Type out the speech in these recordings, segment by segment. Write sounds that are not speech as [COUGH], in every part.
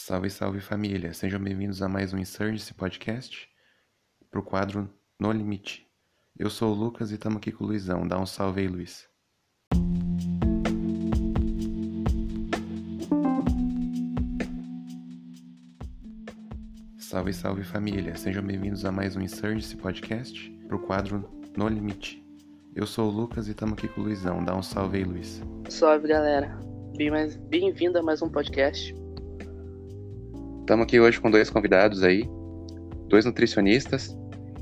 Salve, salve família! Sejam bem-vindos a mais um Insurgency Podcast pro quadro No Limite. Eu sou o Lucas e estamos aqui com o Luizão. Dá um salve aí, Luiz. Salve, salve família! Sejam bem-vindos a mais um Insurgency Podcast pro quadro No Limite. Eu sou o Lucas e estamos aqui com o Luizão. Dá um salve aí, Luiz. Salve galera, Bem- bem-vindo a mais um podcast. Estamos aqui hoje com dois convidados aí, dois nutricionistas.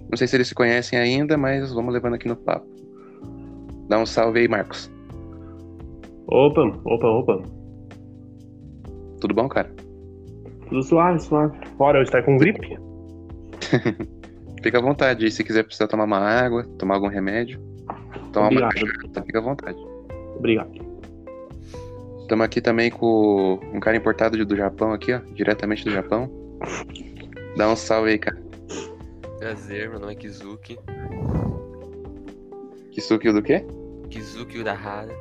Não sei se eles se conhecem ainda, mas vamos levando aqui no papo. Dá um salve aí, Marcos. Opa, opa, opa. Tudo bom, cara? Tudo suave, suave. Fora, hoje tá com gripe? [LAUGHS] Fica à vontade. aí, Se quiser precisar tomar uma água, tomar algum remédio, tomar uma Obrigado. cachaça, fica à vontade. Obrigado. Estamos aqui também com um cara importado do Japão aqui, ó, diretamente do Japão. Dá um salve aí, cara. Prazer, meu nome é Kizuki. Kisuki do quê? Kizuki Urahara.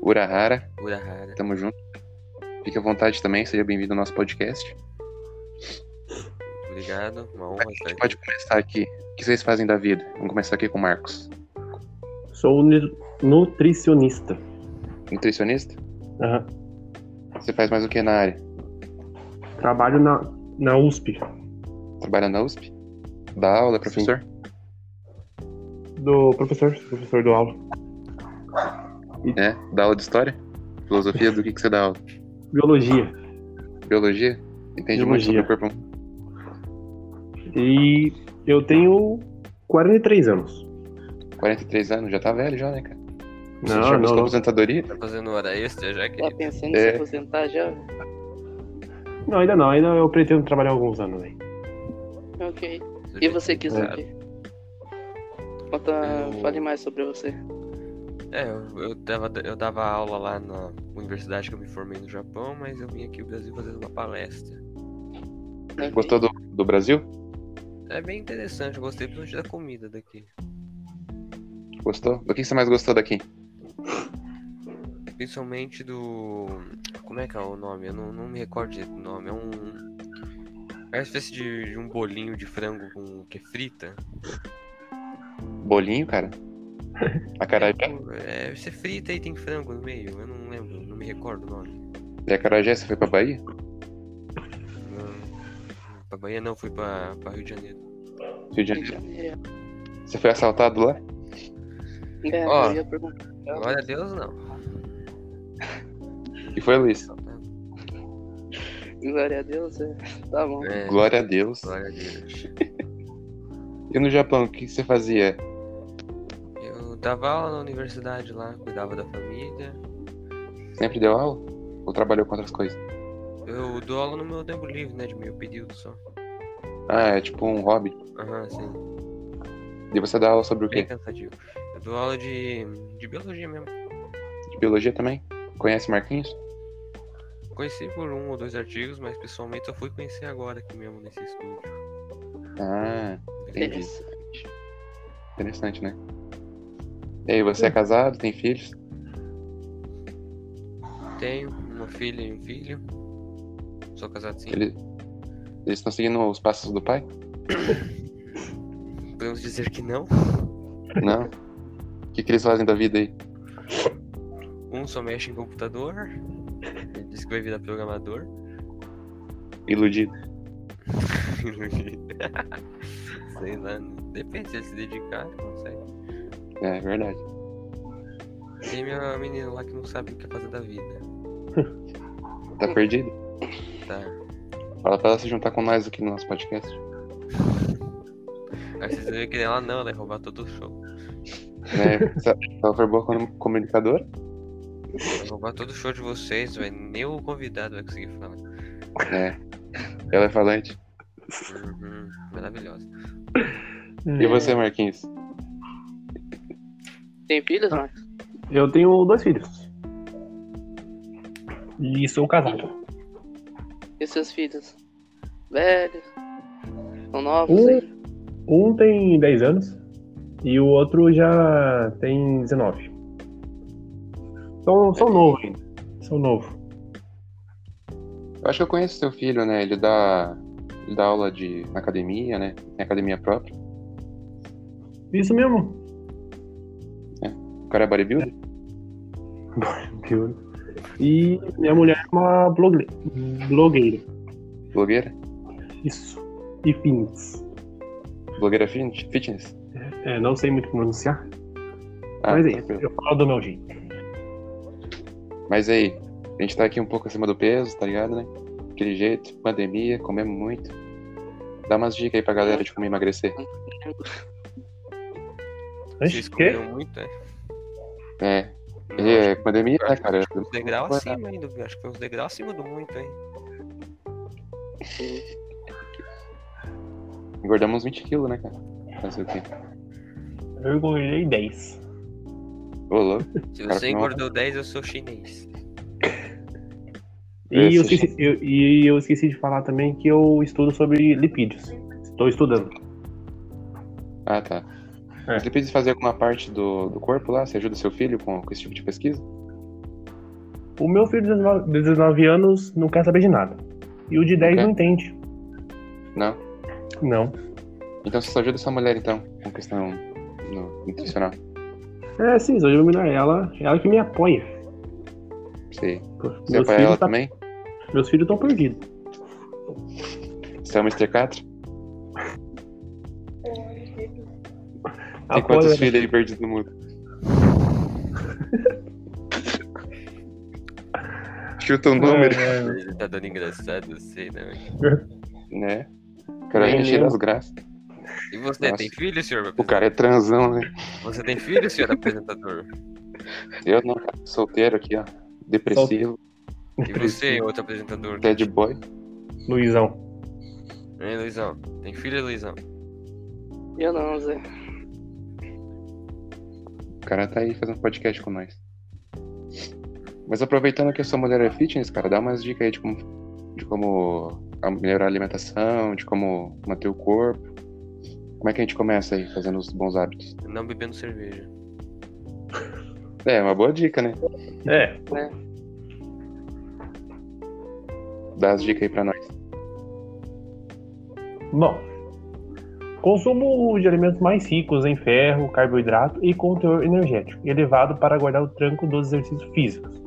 Urahara. Urahara. Tamo junto. Fique à vontade também, seja bem-vindo ao nosso podcast. Obrigado, uma honra A estar gente aqui. pode começar aqui. O que vocês fazem da vida? Vamos começar aqui com o Marcos. Sou nu- nutricionista. Nutricionista? Aham. Você faz mais o que na área? Trabalho na, na USP. Trabalha na USP? Dá aula, é professor? Do professor, professor do aula. É? Dá aula de história? Filosofia? Do que, que você dá aula? Biologia. Biologia? Entende muito sobre Biologia. o corpo humano? E eu tenho 43 anos. 43 anos, já tá velho já, né, cara? Você Não, já não, aposentadoria? Tá fazendo hora extra já, Tá querido? pensando em É. se aposentar já? Não, ainda não. Ainda eu pretendo trabalhar alguns anos aí. Ok. E você, tem Kizuki? Conta, Eu- fale mais sobre você. É, eu, eu, dava, eu dava aula lá na universidade que eu me formei no Japão, mas eu vim aqui no Brasil fazer uma palestra. Ok. Gostou do, do Brasil? É bem interessante, eu gostei principalmente da comida daqui. Gostou? Do que você mais gostou daqui? Principalmente do. Como é que é o nome? Eu não, não me recordo direito do nome. É um. É uma espécie de, de um bolinho de frango com que é frita. Bolinho, cara? Acarajé? É, você frita e tem frango no meio. Eu não lembro, não me recordo o nome. De Acarajé, você foi pra Bahia? Não, pra Bahia não, fui pra, pra Rio de Janeiro. Rio de Janeiro. É, Você foi assaltado lá? é, Ó. eu ia perguntar. Glória a Deus, não. E foi, Luiz? Glória a Deus, é. Tá bom. É, Glória a Deus. glória a Deus. [LAUGHS] E no Japão, o que você fazia? Eu dava aula na universidade lá, cuidava da família. Sempre deu aula? Ou trabalhou com outras coisas? Eu dou aula no meu tempo livre, né? De meio período só. Ah, é tipo um hobby. Aham, sim. E você dá aula sobre o Bem quê? cansativo. Eu dou aula de, de biologia mesmo. De biologia também? Conhece Marquinhos? Conheci por um ou dois artigos, mas pessoalmente só fui conhecer agora aqui mesmo nesse estúdio. Ah, entendi. Interessante. Interessante, né? E aí, você é casado, tem filhos? Tenho uma filha e um filho. Sou casado sim. Ele- Eles estão seguindo os passos do pai? [COUGHS] Podemos dizer que não. Não? [LAUGHS] O que, que eles fazem da vida aí? Um só mexe em computador. Ele disse que vai virar programador. Iludido. [LAUGHS] Sei lá, né? depende se ele se dedicar, consegue. É verdade. Tem minha menina lá que não sabe o que fazer da vida. Tá perdido? Tá. Fala pra ela se juntar com nós aqui no nosso podcast. [LAUGHS] Aí vocês viram que ela não, ela ia roubar todo o show. Né? Se ela for boa como comunicadora, Vai roubar todo o show de vocês, velho. Nem o convidado vai conseguir falar. é. Ela é falante. Uhum, maravilhosa. E você, Marquinhos? Tem filhos, Marcos? Eu tenho dois filhos. E sou casado. E seus filhos? Velhos? São novos? Um- aí? Um tem 10 anos e o outro já tem 19. São, são novos ainda. São novos. Eu acho que eu conheço seu filho, né? Ele dá, ele dá aula de na academia, né? Tem academia própria. Isso mesmo. O cara é bodybuilder? Viu? E minha mulher é uma blogue- blogueira. Blogueira? Isso. E fins. Blogueira fitness? É, não sei muito pronunciar, Ah, mas é, tranquilo. eu falo do meu jeito. Mas aí, a gente tá aqui um pouco acima do peso, tá ligado, né? Aquele jeito, pandemia, comemos muito. Dá umas dicas aí pra galera de como emagrecer. Vocês comeram muito, é? É, Não, e é acho pandemia, que- né, acho que cara? foi uns degraus acima ainda. Acho que foi uns degraus acima do muito, hein? Engordamos 20 quilos, né, cara? Fazer o quê? Eu engordei 10. Ô, louco. Se você não. engordou 10, eu sou chinês. [LAUGHS] E eu, esqueci, eu- e eu esqueci de falar também que eu estudo sobre lipídios. Estou estudando. Ah, tá. É. Você precisa fazer alguma parte do, do corpo lá? Você ajuda seu filho com, com esse tipo de pesquisa? O meu filho de 19, de 19 anos não quer saber de nada. E o de 10 quer? não entende. Não? Não. Então você só ajuda sua mulher, então, com questão no- nutricional. É, sim, sou de mulher. Ela, ela que me apoia. Pô, você Meus apoia ela filhos, tá- também? meus filhos estão perdidos. Você é o Mr. Catra? Tem Apoia- quantos filhos aí perdidos no mundo? [LAUGHS] Chuta um número, É, Ele tá dando engraçado, eu sei, né? né? O cara Nem é eu. das graças. E você, Nossa. tem filho, senhor? O cara é transão, né? Você tem filho, senhor [LAUGHS] apresentador? Eu não, cara. Solteiro aqui, ó. Depressivo, E você, outro apresentador? bad boy. Luizão. Hein, Luizão? Tem filho, Luizão? Eu não, Zé. O cara tá aí fazendo podcast com nós. Mas aproveitando que a sua mulher é fitness, cara, dá umas dicas aí de como, de como melhorar a alimentação, de como manter o corpo. Como é que a gente começa aí, fazendo os bons hábitos? Não bebendo cerveja. É, uma boa dica, né? É, Dá as dicas aí pra nós. Bom, consumo de alimentos mais ricos em ferro, carboidrato e com teor energético, elevado para guardar o tranco dos exercícios físicos.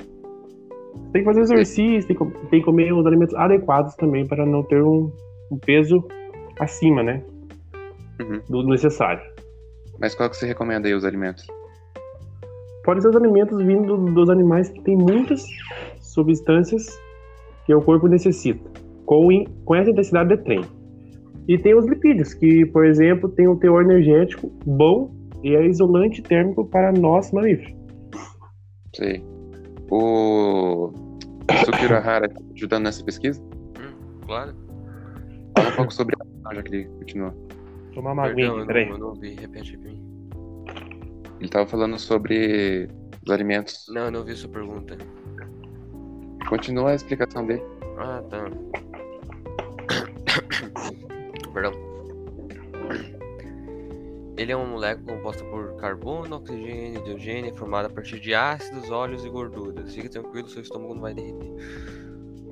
Tem que fazer exercício, tem que, tem que comer os alimentos adequados também para não ter um, um peso acima, né? Uhum. Do necessário. Mas qual que você recomenda aí os alimentos? Pode ser os alimentos vindo dos animais que têm muitas substâncias que o corpo necessita, com, in- com essa intensidade de treino. E tem os lipídios, que, por exemplo, tem um teor energético bom e é isolante térmico para nós mamíferos. Sei. O Sukiro Hara tá ajudando nessa pesquisa? Hum, claro. Fala um pouco sobre a já que ele continua. Tomar uma Perdão, aguinha, peraí. eu não ouvi. Repete pra mim. Ele tava falando sobre os alimentos. Não, eu não ouvi sua pergunta. Continua a explicação dele. Ah, tá. [COUGHS] Perdão. Ele é uma molécula composta por carbono, oxigênio e hidrogênio, formada a partir de ácidos, óleos e gorduras. Fique tranquilo, seu estômago não vai derreter.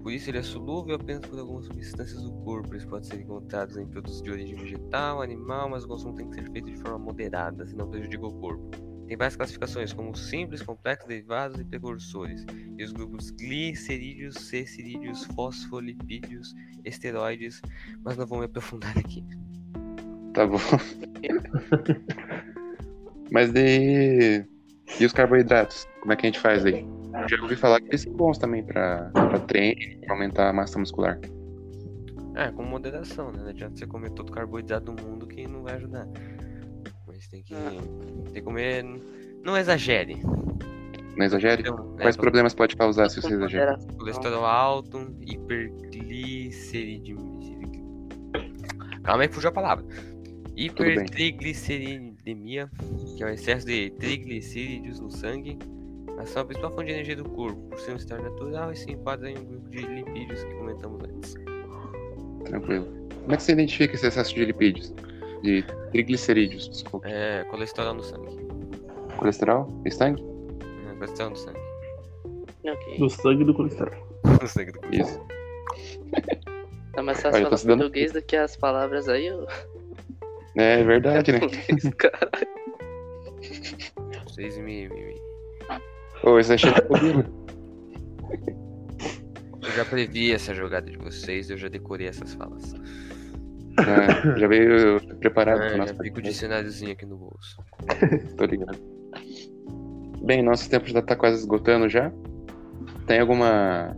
Por isso, ele é solúvel apenas por algumas substâncias do corpo. Eles podem ser encontrados em produtos de origem vegetal, animal, mas o consumo tem que ser feito de forma moderada, senão prejudica o corpo. Tem várias classificações, como simples, complexos, derivados e precursores. E os grupos glicerídeos, C-cirídeos, fosfolipídios, esteroides, mas não vou me aprofundar aqui. Tá bom. [LAUGHS] Mas daí. E os carboidratos? Como é que a gente faz aí? Já ouvi falar que eles são bons também pra, pra treino, pra aumentar a massa muscular. É, com moderação, né? Não adianta você comer todo o carboidrato do mundo que não vai ajudar. Mas tem que, tem que comer. Não exagere. Não exagere? Então, é, Quais problemas pode causar se você moderação. Colesterol alto, hipergliceridemia. Calma aí que fugiu a palavra. Hipertrigliceridemia, que é o excesso de triglicíridos no sangue. Ação é a principal fonte de energia do corpo, por ser um estado natural e se enquadra em um grupo de lipídios que comentamos antes. Tranquilo. Como é que você identifica esse excesso de lipídios? De triglicerídeos, desculpa. É, colesterol no sangue. Colesterol? E sangue? É, colesterol no sangue. Ok. Do sangue do colesterol. No sangue do colesterol. Isso. É [LAUGHS] mais fácil falar se dando- português do que as palavras aí. Eu... É verdade, né? Caralho. Vocês me, me, me- Ô, isso é xenofobia? Eu já previ essa jogada de vocês, eu já decorei essas falas. É, já veio preparado pro nosso já fico o podcast. dicionáriozinho aqui no bolso. Tô ligado. Bem, nosso tempo já tá quase esgotando já. Tem alguma,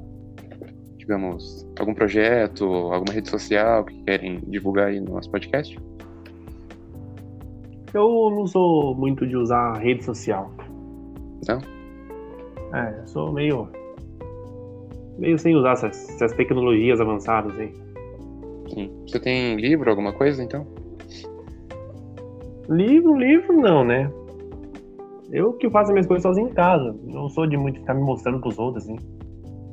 digamos, algum projeto, alguma rede social que querem divulgar aí no nosso podcast? Eu não sou muito de usar rede social. Não? É, eu sou meio. meio sem usar essas, essas tecnologias avançadas aí. Sim. Você tem livro, alguma coisa, então? Livro, livro não, né? Eu que faço as minhas coisas sozinho em casa. Não sou de muito ficar me mostrando pros outros, assim.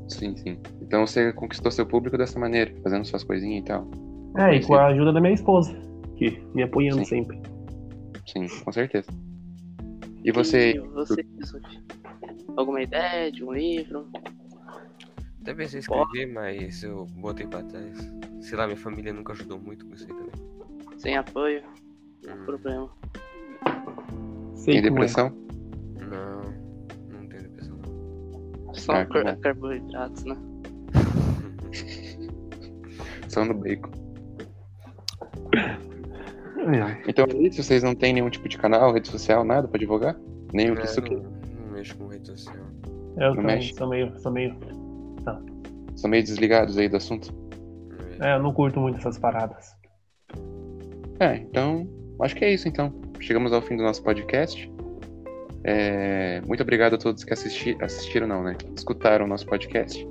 Sim, sim. Então você conquistou seu público dessa maneira, fazendo suas coisinhas e tal. É, e com a ajuda da minha esposa, que me apoiando Sim. sempre. Sim, com certeza. E você, E você, Yusuf? Alguma ideia de um livro? Até pensei em escrever, mas eu botei pra trás. Sei lá, minha família nunca ajudou muito com isso aí também. Sem apoio? Hum, Problema. Sei tem como é. depressão? não, não tenho depressão não. Só Ah, car- bom. carboidratos, né? [LAUGHS] São no bacon. Então é isso, vocês não têm nenhum tipo de canal, rede social, nada pra divulgar? Nem o que É, isso aqui. Mexo com rede social. Eu Não também mexe? sou meio, sou meio. São meio desligados aí do assunto. É, eu não curto muito essas paradas. É, então, acho que é isso então. Chegamos ao fim do nosso podcast. É, muito obrigado a todos que assisti assistiram, não, né? Escutaram o nosso podcast.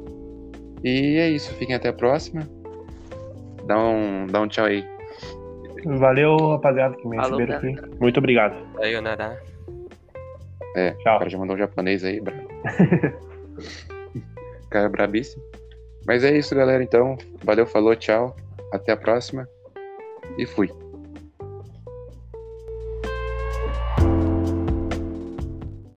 E é isso, fiquem até a próxima. Dá um, dá um tchau aí. Valeu, rapaziada, que me receberam aqui. Muito obrigado. Sayonara. O Tchau. cara já mandou um japonês aí, brabo. [LAUGHS] cara é brabíssimo. Mas é isso, galera, então. Valeu, falou, tchau. Até a próxima. E fui.